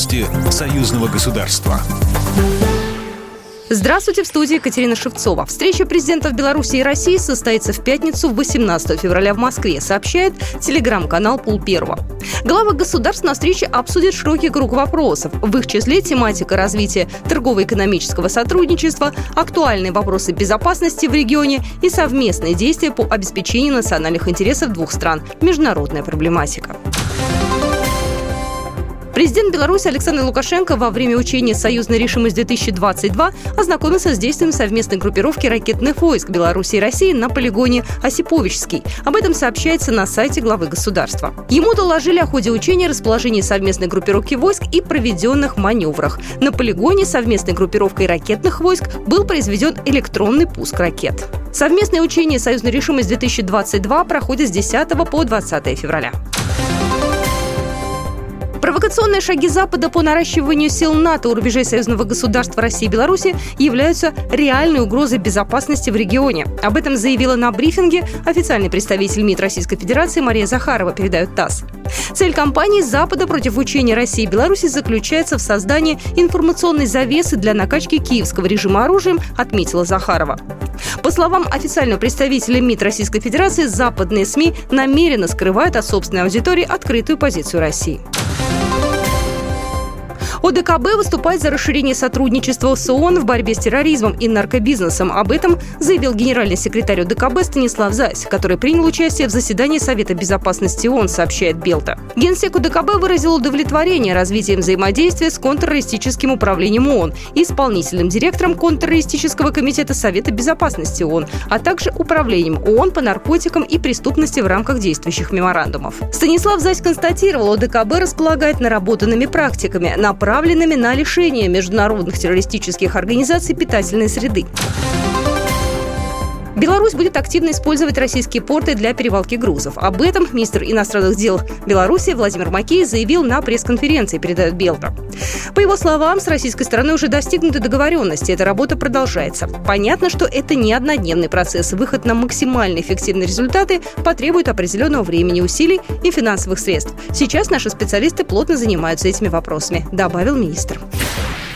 Новости союзного государства. Здравствуйте, в студии Екатерина Шевцова. Встреча президентов Беларуси и России состоится в пятницу 18 февраля в Москве, сообщает телеграм-канал Пул Первого. Главы государств на встрече обсудят широкий круг вопросов. В их числе тематика развития торгово-экономического сотрудничества, актуальные вопросы безопасности в регионе и совместные действия по обеспечению национальных интересов двух стран, международная проблематика. Президент Беларуси Александр Лукашенко во время учения «Союзная решимость-2022» ознакомился с действием совместной группировки ракетных войск Беларуси и России на полигоне Осиповичский. Об этом сообщается на сайте главы государства. Ему доложили о ходе учения, расположении совместной группировки войск и проведенных маневрах. На полигоне совместной группировкой ракетных войск был произведен электронный пуск ракет. Совместное учение «Союзная решимость-2022» проходит с 10 по 20 февраля. Провокационные шаги Запада по наращиванию сил НАТО у рубежей союзного государства России и Беларуси являются реальной угрозой безопасности в регионе. Об этом заявила на брифинге официальный представитель МИД Российской Федерации Мария Захарова, передает ТАСС. Цель кампании Запада против учения России и Беларуси заключается в создании информационной завесы для накачки киевского режима оружием, отметила Захарова. По словам официального представителя МИД Российской Федерации, западные СМИ намеренно скрывают от собственной аудитории открытую позицию России. ОДКБ выступает за расширение сотрудничества с ООН в борьбе с терроризмом и наркобизнесом. Об этом заявил генеральный секретарь ОДКБ Станислав Зайс, который принял участие в заседании Совета безопасности ООН, сообщает Белта. Генсек ОДКБ выразил удовлетворение развитием взаимодействия с контртеррористическим управлением ООН и исполнительным директором контртеррористического комитета Совета безопасности ООН, а также управлением ООН по наркотикам и преступности в рамках действующих меморандумов. Станислав Зайс констатировал, ОДКБ располагает наработанными практиками, направленными направленными на лишение международных террористических организаций питательной среды. Беларусь будет активно использовать российские порты для перевалки грузов. Об этом министр иностранных дел Беларуси Владимир Макеев заявил на пресс-конференции, передает Белта. По его словам, с российской стороны уже достигнуты договоренности. Эта работа продолжается. Понятно, что это не однодневный процесс. Выход на максимально эффективные результаты потребует определенного времени, усилий и финансовых средств. Сейчас наши специалисты плотно занимаются этими вопросами, добавил министр.